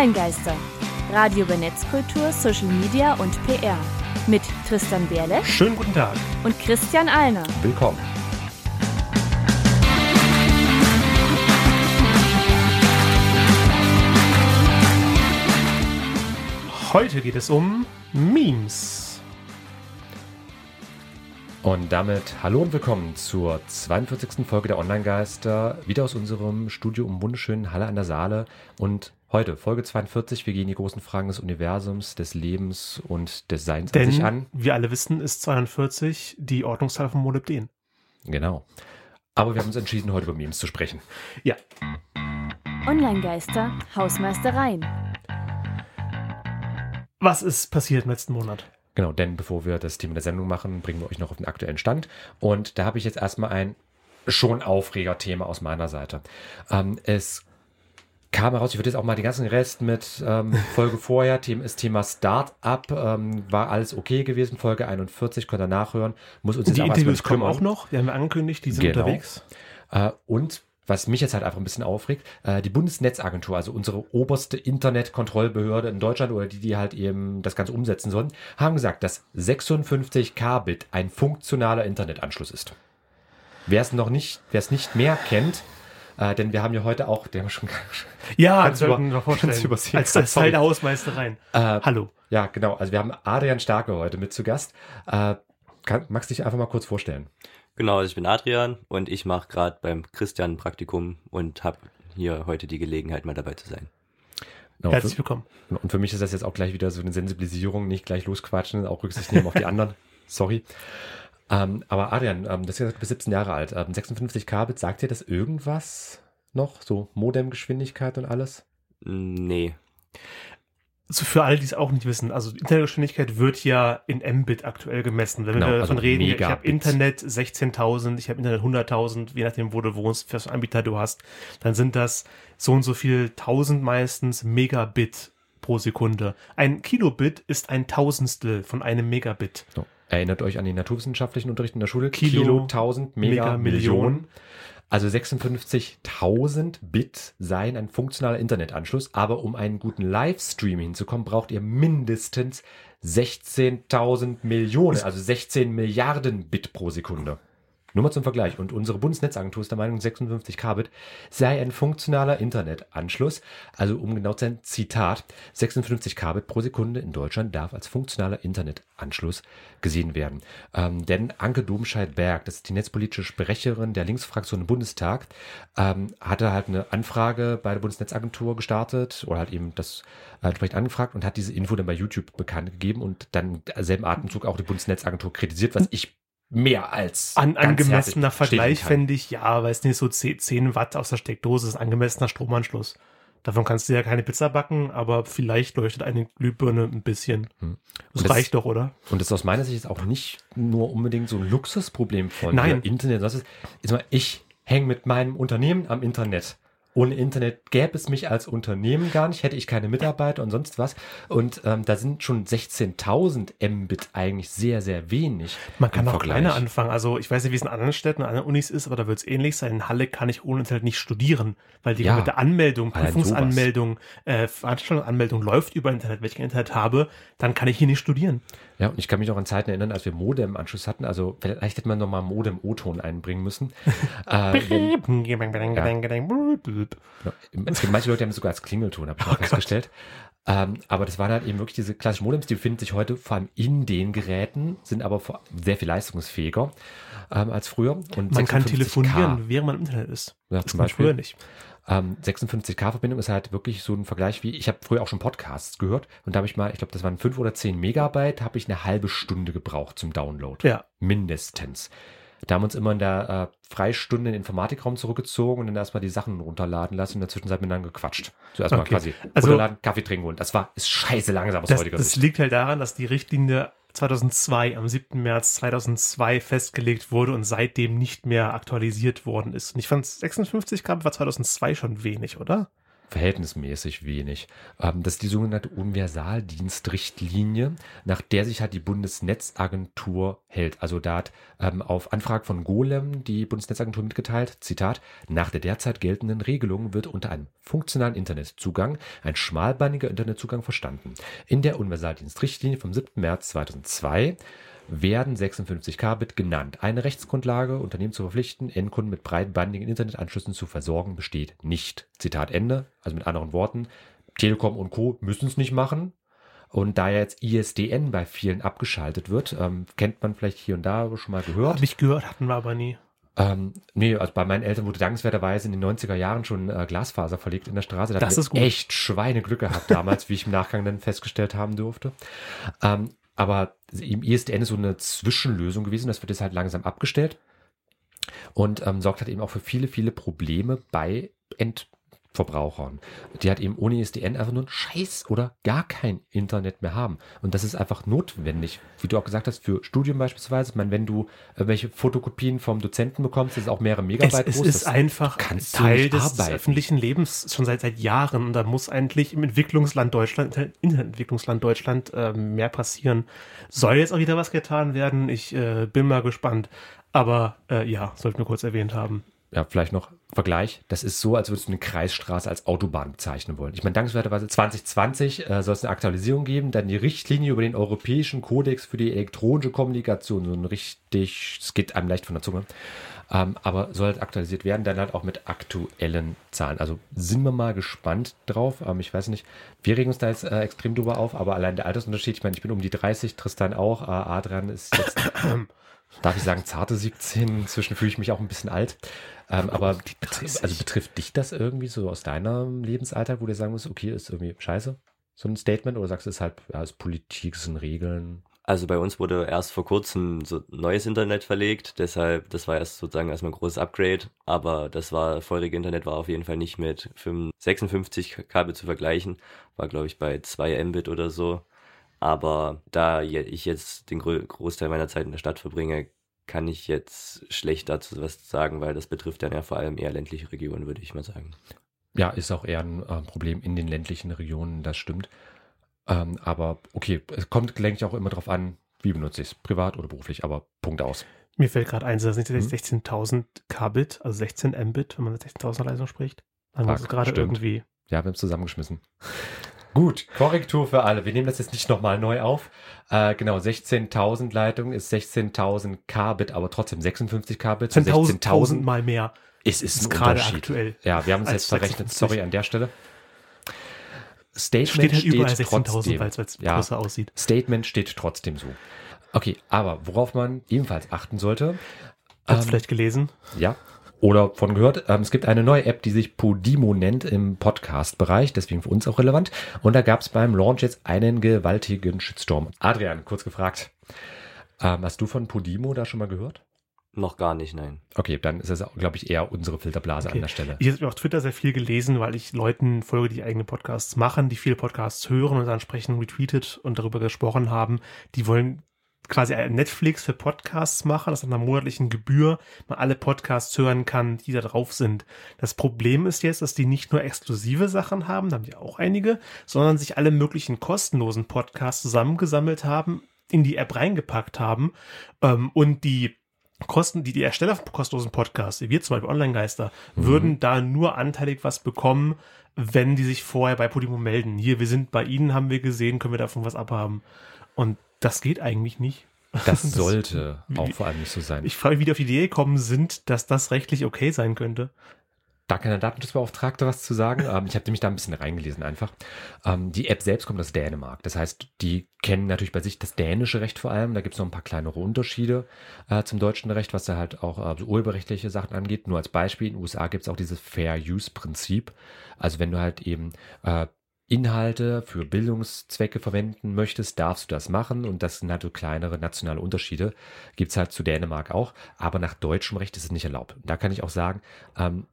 Online-Geister. Radio über Netzkultur, Social Media und PR. Mit Tristan Berle Schönen guten Tag. und Christian Alner. Willkommen. Heute geht es um Memes. Und damit hallo und willkommen zur 42. Folge der Online-Geister. Wieder aus unserem Studio im wunderschönen Halle an der Saale. Und heute, Folge 42, wir gehen die großen Fragen des Universums, des Lebens und des Seins an sich Denn, an. wir alle wissen, ist 42 die Ordnungszahl von Molybden. Genau. Aber wir haben uns entschieden, heute über Memes zu sprechen. Ja, Online-Geister, Hausmeistereien. was ist passiert im letzten Monat? Genau, denn bevor wir das Thema der Sendung machen, bringen wir euch noch auf den aktuellen Stand. Und da habe ich jetzt erstmal ein schon Aufreger-Thema aus meiner Seite. Ähm, es kam heraus, ich würde jetzt auch mal den ganzen Rest mit ähm, Folge vorher, Thema, das Thema Start-up, ähm, war alles okay gewesen, Folge 41, könnt ihr nachhören. Muss uns Die jetzt Interviews kommen auch noch. Die haben wir angekündigt, die sind Genau. unterwegs. Äh, und was mich jetzt halt einfach ein bisschen aufregt, äh, die Bundesnetzagentur, also unsere oberste Internetkontrollbehörde in Deutschland oder die, die halt eben das Ganze umsetzen sollen, haben gesagt, dass 56 Kbit ein funktionaler Internetanschluss ist. Wer es noch nicht, wer es nicht mehr kennt, äh, denn wir haben ja heute auch, der haben wir schon, Ja, Ganz über- wir noch vorstellen. ganz übersehen. Als, als Teil der Hausmeistereien. äh, Hallo. ja genau, also wir haben Adrian Starke heute mit zu Gast. Äh, kann, magst du dich einfach mal kurz vorstellen? Genau, also ich bin Adrian und ich mache gerade beim Christian ein Praktikum und habe hier heute die Gelegenheit, mal dabei zu sein. Genau, Herzlich für- willkommen. Und für mich ist das jetzt auch gleich wieder so eine Sensibilisierung, nicht gleich losquatschen, auch Rücksicht nehmen auf die anderen. Sorry. Ähm, aber Adrian, ähm, das ist gesagt, du bist 17 Jahre alt. Ähm, 56 Kbit, sagt dir das irgendwas noch? So Modemgeschwindigkeit und alles? Nee, Also für alle, die es auch nicht wissen, also Internetgeschwindigkeit wird ja in Mbit aktuell gemessen. Wenn Genau, wir also davon reden, ich habe Megabit. Internet 16.000, ich habe Internet 100.000, je nachdem, wo du wohnst, was für Anbieter du hast, dann sind das so und so viel tausend meistens Megabit pro Sekunde. Ein Kilobit ist ein Tausendstel von einem Megabit. So. Erinnert euch an den naturwissenschaftlichen Unterricht in der Schule? Kilo, 1000, Mega, Mega, Million. Million. Also 56.000 Bit seien ein funktionaler Internetanschluss, aber um einen guten Livestream hinzukommen, braucht ihr mindestens 16.000 Millionen, also 16 Milliarden Bit pro Sekunde. Nur mal zum Vergleich. Und unsere Bundesnetzagentur ist der Meinung, 56 Kbit sei ein funktionaler Internetanschluss. Also um genau zu sein, Zitat, 56 Kbit pro Sekunde in Deutschland darf als funktionaler Internetanschluss gesehen werden. Ähm, denn Anke Domscheit-Berg, das ist die netzpolitische Sprecherin der Linksfraktion im Bundestag, ähm, hatte halt eine Anfrage bei der Bundesnetzagentur gestartet oder halt eben das äh, entsprechend angefragt und hat diese Info dann bei YouTube bekannt gegeben und dann selben Atemzug auch die Bundesnetzagentur kritisiert, was ich mehr als An, angemessener Vergleich fände ich, ja, weiß nicht, so 10, 10 Watt aus der Steckdose ist angemessener Stromanschluss. Davon kannst du ja keine Pizza backen, aber vielleicht leuchtet eine Glühbirne ein bisschen. Hm. Das, das- reicht doch, oder? Und das ist aus meiner Sicht auch nicht nur unbedingt so ein Luxusproblem von Nein. Internet. Das ist, ist mal, ich hänge mit meinem Unternehmen am Internet. Ohne Internet gäbe es mich als Unternehmen gar nicht, hätte ich keine Mitarbeiter und sonst was. Und ähm, da sind schon 16.000 Mbit eigentlich sehr, sehr wenig. Man kann auch Vergleich. kleiner anfangen. Also ich weiß nicht, wie es in anderen Städten, in anderen Unis ist, aber da wird es ähnlich sein. In Halle kann ich ohne Internet nicht studieren, weil die Ja. komplette Anmeldung, Prüfungsanmeldung, äh, Veranstaltungsanmeldung läuft über Internet. Wenn ich kein Internet habe, dann kann ich hier nicht studieren. Ja, und ich kann mich noch an Zeiten erinnern, als wir Modem-Anschluss hatten. Also vielleicht hätte man nochmal Modem-O-Ton einbringen müssen. äh, wenn, Ja, Es gibt manche Leute, die haben es sogar als Klingelton, habe ich Oh mal festgestellt. Ähm, aber das waren halt eben wirklich diese klassischen Modems, die befinden sich heute vor allem in den Geräten, sind aber vor, sehr viel leistungsfähiger ähm, als früher. Und Man kann 56K, telefonieren, während man im Internet ist. Ja, Das zum Beispiel. früher nicht. Ähm, 56K-Verbindung ist halt wirklich so ein Vergleich wie, ich habe früher auch schon Podcasts gehört und da habe ich mal, ich glaube, das waren 5 oder 10 Megabyte, habe ich eine halbe Stunde gebraucht zum Download. Ja. Mindestens. Da haben wir uns immer in der äh, Freistunde in den Informatikraum zurückgezogen und dann erstmal die Sachen runterladen lassen und in der Zwischenzeit miteinander gequatscht. Zuerst mal Okay. quasi Also- runterladen, Kaffee trinken und das war, ist scheiße langsam aus Das, heutiger das Sicht. liegt halt daran, dass die Richtlinie 2002, am 7. März 2002 festgelegt wurde und seitdem nicht mehr aktualisiert worden ist. Und ich fand 56 Gramm war 2002 schon wenig, oder? Verhältnismäßig wenig. Ähm, das ist die sogenannte Universaldienstrichtlinie, nach der sich halt die Bundesnetzagentur hält. Also da hat ähm, auf Anfrage von Golem die Bundesnetzagentur mitgeteilt, Zitat, nach der derzeit geltenden Regelung wird unter einem funktionalen Internetzugang ein schmalbandiger Internetzugang verstanden. In der Universaldienstrichtlinie vom 7. März 2002 werden 56 Kbit genannt. Eine Rechtsgrundlage, Unternehmen zu verpflichten, Endkunden mit breitbandigen Internetanschlüssen zu versorgen, besteht nicht. Zitat Ende. Also mit anderen Worten, Telekom und Co. müssen es nicht machen. Und da jetzt ISDN bei vielen abgeschaltet wird, ähm, kennt man vielleicht hier und da schon mal gehört. Habe ich gehört, hatten wir aber nie. Ähm, nee, also bei meinen Eltern wurde dankenswerterweise in den 90er Jahren schon äh, Glasfaser verlegt in der Straße. Da Das ist gut. echt Schweineglück gehabt damals, wie ich im Nachgang dann festgestellt haben durfte. Ähm, aber im ISDN ist so eine Zwischenlösung gewesen, das wird jetzt halt langsam abgestellt. Und ähm, sorgt halt eben auch für viele, viele Probleme bei Endverbrauchern, die halt eben ohne ISDN einfach nur ein Scheiß oder gar kein Internet mehr haben. Und das ist einfach notwendig, wie du auch gesagt hast, für Studium beispielsweise. Ich meine, wenn du äh, welche Fotokopien vom Dozenten bekommst, das ist auch mehrere Es, Megabyte es groß. ist das einfach Teil des arbeiten. öffentlichen Lebens schon seit, seit Jahren. Und da muss eigentlich im Entwicklungsland Deutschland, Internetentwicklungsland Deutschland äh, mehr passieren. Soll jetzt auch wieder was getan werden? Ich äh, bin mal gespannt. Aber äh, ja, sollten wir kurz erwähnt haben. ja, vielleicht noch Vergleich. Das ist so, als würdest du eine Kreisstraße als Autobahn bezeichnen wollen. Ich meine, dankenswerterweise 2020 äh, soll es eine Aktualisierung geben, dann die Richtlinie über den Europäischen Kodex für die elektronische Kommunikation. So ein richtig, es geht einem leicht von der Zunge. Ähm, aber soll halt aktualisiert werden, dann halt auch mit aktuellen Zahlen. Also sind wir mal gespannt drauf. Ähm, ich weiß nicht, wir regen uns da jetzt äh, extrem drüber auf, aber allein der Altersunterschied, ich meine, ich bin um die 30, Tristan auch, äh, Adrian ist jetzt darf ich sagen, zarte 17. Inzwischen fühle ich mich auch ein bisschen alt. Ähm, aber betri- also betrifft dich das irgendwie so aus deinem Lebensalltag, wo du sagen musst, okay, ist irgendwie scheiße, so ein Statement? Oder sagst du, es ist halt, ja, ist Politik, es sind Regeln? Also bei uns wurde erst vor kurzem so neues Internet verlegt, deshalb, das war erst sozusagen erstmal ein großes Upgrade, aber das war, vorherige Internet war auf jeden Fall nicht mit 5 56 Kabel zu vergleichen, war glaube ich bei 2 Mbit oder so. Aber da ich jetzt den Großteil meiner Zeit in der Stadt verbringe, kann ich jetzt schlecht dazu was sagen, weil das betrifft dann ja vor allem eher ländliche Regionen, würde ich mal sagen. Ja, ist auch eher ein äh, Problem in den ländlichen Regionen, das stimmt. Ähm, aber okay, es kommt, denke ich, auch immer darauf an, wie benutze ich es, privat oder beruflich, aber Punkt aus. Mir fällt gerade ein, das sind Mhm. 16.000 Kbit, also 16 Mbit, wenn man mit 16.000 Leistung spricht. Dann es gerade stimmt. irgendwie. Ja, wir haben es zusammengeschmissen. Gut, Korrektur für alle. Wir nehmen das jetzt nicht nochmal neu auf. Äh, genau, 16.000 Leitung ist 16.000 Kbit, aber trotzdem 56 Kbit zu 10.000 16.000. Mal mehr. Es ist, ist gerade aktuell. Ja, wir haben als jetzt verrechnet. 56. Sorry an der Stelle. Statement Steht halt steht, überall 16.000, trotzdem. weil es Ja. größer aussieht. Statement steht trotzdem so. Okay, aber worauf man ebenfalls achten sollte, Hat's Ähm, vielleicht gelesen? ja, oder von gehört. Ähm, es gibt eine neue App, die sich Podimo nennt im Podcast-Bereich, deswegen für uns auch relevant. Und da gab es beim Launch jetzt einen gewaltigen Shitstorm. Adrian, kurz gefragt. Ähm, hast du von Podimo da schon mal gehört? Noch gar nicht, nein. Okay, dann ist das, glaube ich, eher unsere Filterblase Okay. an der Stelle. Ich habe auf Twitter sehr viel gelesen, weil ich Leuten folge, die eigene Podcasts machen, die viele Podcasts hören und dann entsprechend retweetet und darüber gesprochen haben. Die wollen quasi Netflix für Podcasts machen, das an einer monatlichen Gebühr man alle Podcasts hören kann, die da drauf sind. Das Problem ist jetzt, dass die nicht nur exklusive Sachen haben, da haben die auch einige, sondern sich alle möglichen kostenlosen Podcasts zusammengesammelt haben, in die App reingepackt haben ähm, und die Kosten, die die Ersteller von kostenlosen Podcasts, wie wir zum Beispiel Online-Geister, Mhm. würden da nur anteilig was bekommen, wenn die sich vorher bei Podimo melden. Hier, wir sind bei Ihnen, haben wir gesehen, können wir davon was abhaben. Und das geht eigentlich nicht. Das sollte wie- auch vor allem nicht so sein. Ich frage mich, wie die auf die Idee gekommen sind, dass das rechtlich okay sein könnte. Da kann der Datenschutzbeauftragte was zu sagen. Ähm, ich habe nämlich da ein bisschen reingelesen einfach. Ähm, die App selbst kommt aus Dänemark. Das heißt, die kennen natürlich bei sich das dänische Recht vor allem. Da gibt es noch ein paar kleinere Unterschiede äh, zum deutschen Recht, was da halt auch äh, so urheberrechtliche Sachen angeht. Nur als Beispiel, in den USA gibt es auch dieses Fair-Use-Prinzip. Also wenn du halt eben äh, Inhalte für Bildungszwecke verwenden möchtest, darfst du das machen. Und das sind halt so kleinere nationale Unterschiede. Gibt's halt zu Dänemark auch. Aber nach deutschem Recht ist es nicht erlaubt. Da kann ich auch sagen, ähm,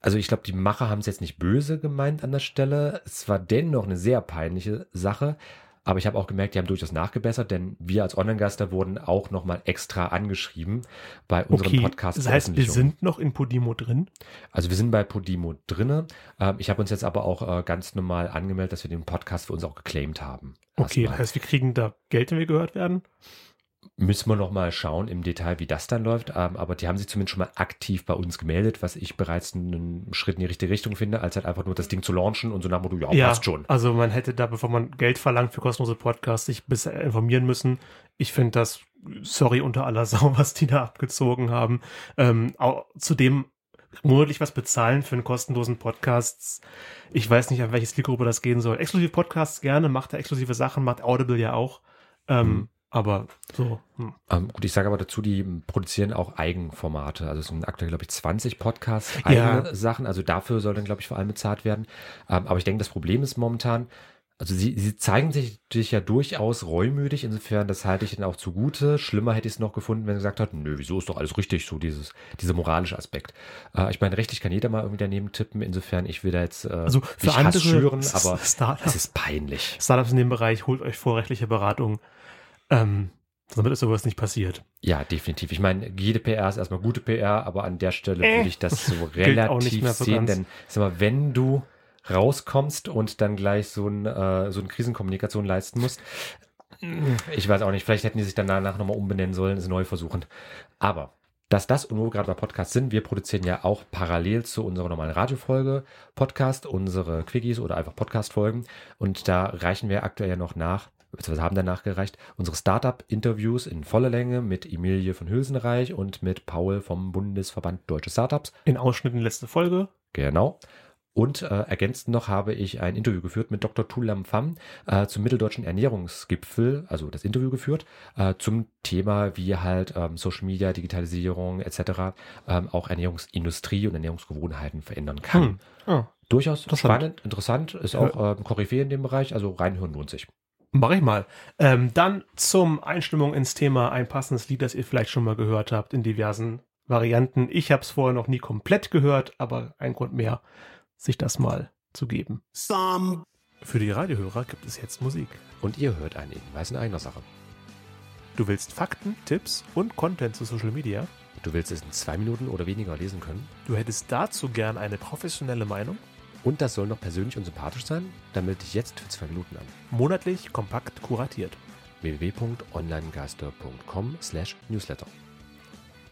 also ich glaube, die Macher haben es jetzt nicht böse gemeint an der Stelle. Es war dennoch eine sehr peinliche Sache. Aber ich habe auch gemerkt, die haben durchaus nachgebessert, denn wir als Online-Gaster wurden auch nochmal extra angeschrieben bei unserem Okay, Podcast. das heißt, wir sind noch in Podimo drin. Also wir sind bei Podimo drinne. Ähm, ich habe uns jetzt aber auch äh, ganz normal angemeldet, dass wir den Podcast für uns auch geclaimed haben. Okay, das heißt, wir kriegen da Geld, wenn wir gehört werden. Müssen wir noch mal schauen im Detail, wie das dann läuft. Ähm, aber die haben sich zumindest schon mal aktiv bei uns gemeldet, was ich bereits einen Schritt in die richtige Richtung finde, als halt einfach nur das Ding zu launchen und so nach dem Motto, ja, passt schon. Also man hätte da, bevor man Geld verlangt für kostenlose Podcasts, sich bisher informieren müssen. Ich finde das, sorry unter aller Sau, was die da abgezogen haben. Ähm, auch, zudem monatlich was bezahlen für einen kostenlosen Podcast. Ich weiß nicht, an welche Zielgruppe das gehen soll. Exklusive Podcasts gerne, macht er exklusive Sachen, macht Audible ja auch. Ähm, Mhm. Aber so, hm. Ähm, gut, ich sage aber dazu, die produzieren auch Eigenformate. Also es sind aktuell, glaube ich, 20 Podcasts, Ja. eigene Sachen. Also dafür soll dann, glaube ich, vor allem bezahlt werden. Ähm, aber ich denke, das Problem ist momentan, also sie, sie zeigen sich, sich ja durchaus reumütig. Insofern, das halte ich ihnen auch zugute. Schlimmer hätte ich es noch gefunden, wenn sie gesagt hat, nö, wieso ist doch alles richtig, so dieses, dieser moralische Aspekt. Äh, ich meine, rechtlich kann jeder mal irgendwie daneben tippen. Insofern, ich will da jetzt äh, Also für nicht Hass andere schüren, S- aber es ist peinlich. Startups in dem Bereich, holt euch vorrechtliche Beratung. Ähm, damit ist sowas nicht passiert. Ja, definitiv. Ich meine, jede PR ist erstmal gute PR, aber an der Stelle Äh, würde ich das so relativ so sehen, ganz. denn sag mal, wenn du rauskommst und dann gleich so, ein, äh, so eine Krisenkommunikation leisten musst, ich weiß auch nicht, vielleicht hätten die sich dann danach nochmal umbenennen sollen, es neu versuchen. Aber dass das und wo wir gerade bei Podcasts sind, wir produzieren ja auch parallel zu unserer normalen Radiofolge Podcast, unsere Quickies oder einfach Podcast-Folgen. Und da reichen wir aktuell ja noch nach, beziehungsweise haben danach gereicht, unsere Startup-Interviews in voller Länge mit Emilie von Hülsenreich und mit Paul vom Bundesverband Deutsche Startups. In Ausschnitten letzte Folge. Genau. Und äh, ergänzend noch habe ich ein Interview geführt mit Dr. Tulam Pham äh, zum Mitteldeutschen Ernährungsgipfel, also das Interview geführt, äh, zum Thema, wie halt ähm, Social Media, Digitalisierung etc. Ähm, auch Ernährungsindustrie und Ernährungsgewohnheiten verändern kann. Hm. Ah, Durchaus Interessant. spannend, interessant, ist auch ähm, Koryphäe in dem Bereich, also reinhören lohnt sich. Mach ich mal. Ähm, dann zum Einstimmung ins Thema ein passendes Lied, das ihr vielleicht schon mal gehört habt in diversen Varianten. Ich habe es vorher noch nie komplett gehört, aber ein Grund mehr, sich das mal zu geben. Some Für die Radiohörer gibt es jetzt Musik. Und ihr hört einen Hinweis in eigener Sache. Du willst Fakten, Tipps und Content zu Social Media? Du willst es in zwei Minuten oder weniger lesen können? Du hättest dazu gern eine professionelle Meinung? Und das soll noch persönlich und sympathisch sein? Dann melde dich jetzt für zwei Minuten an. Monatlich kompakt kuratiert. www.onlinegeister.com slash newsletter.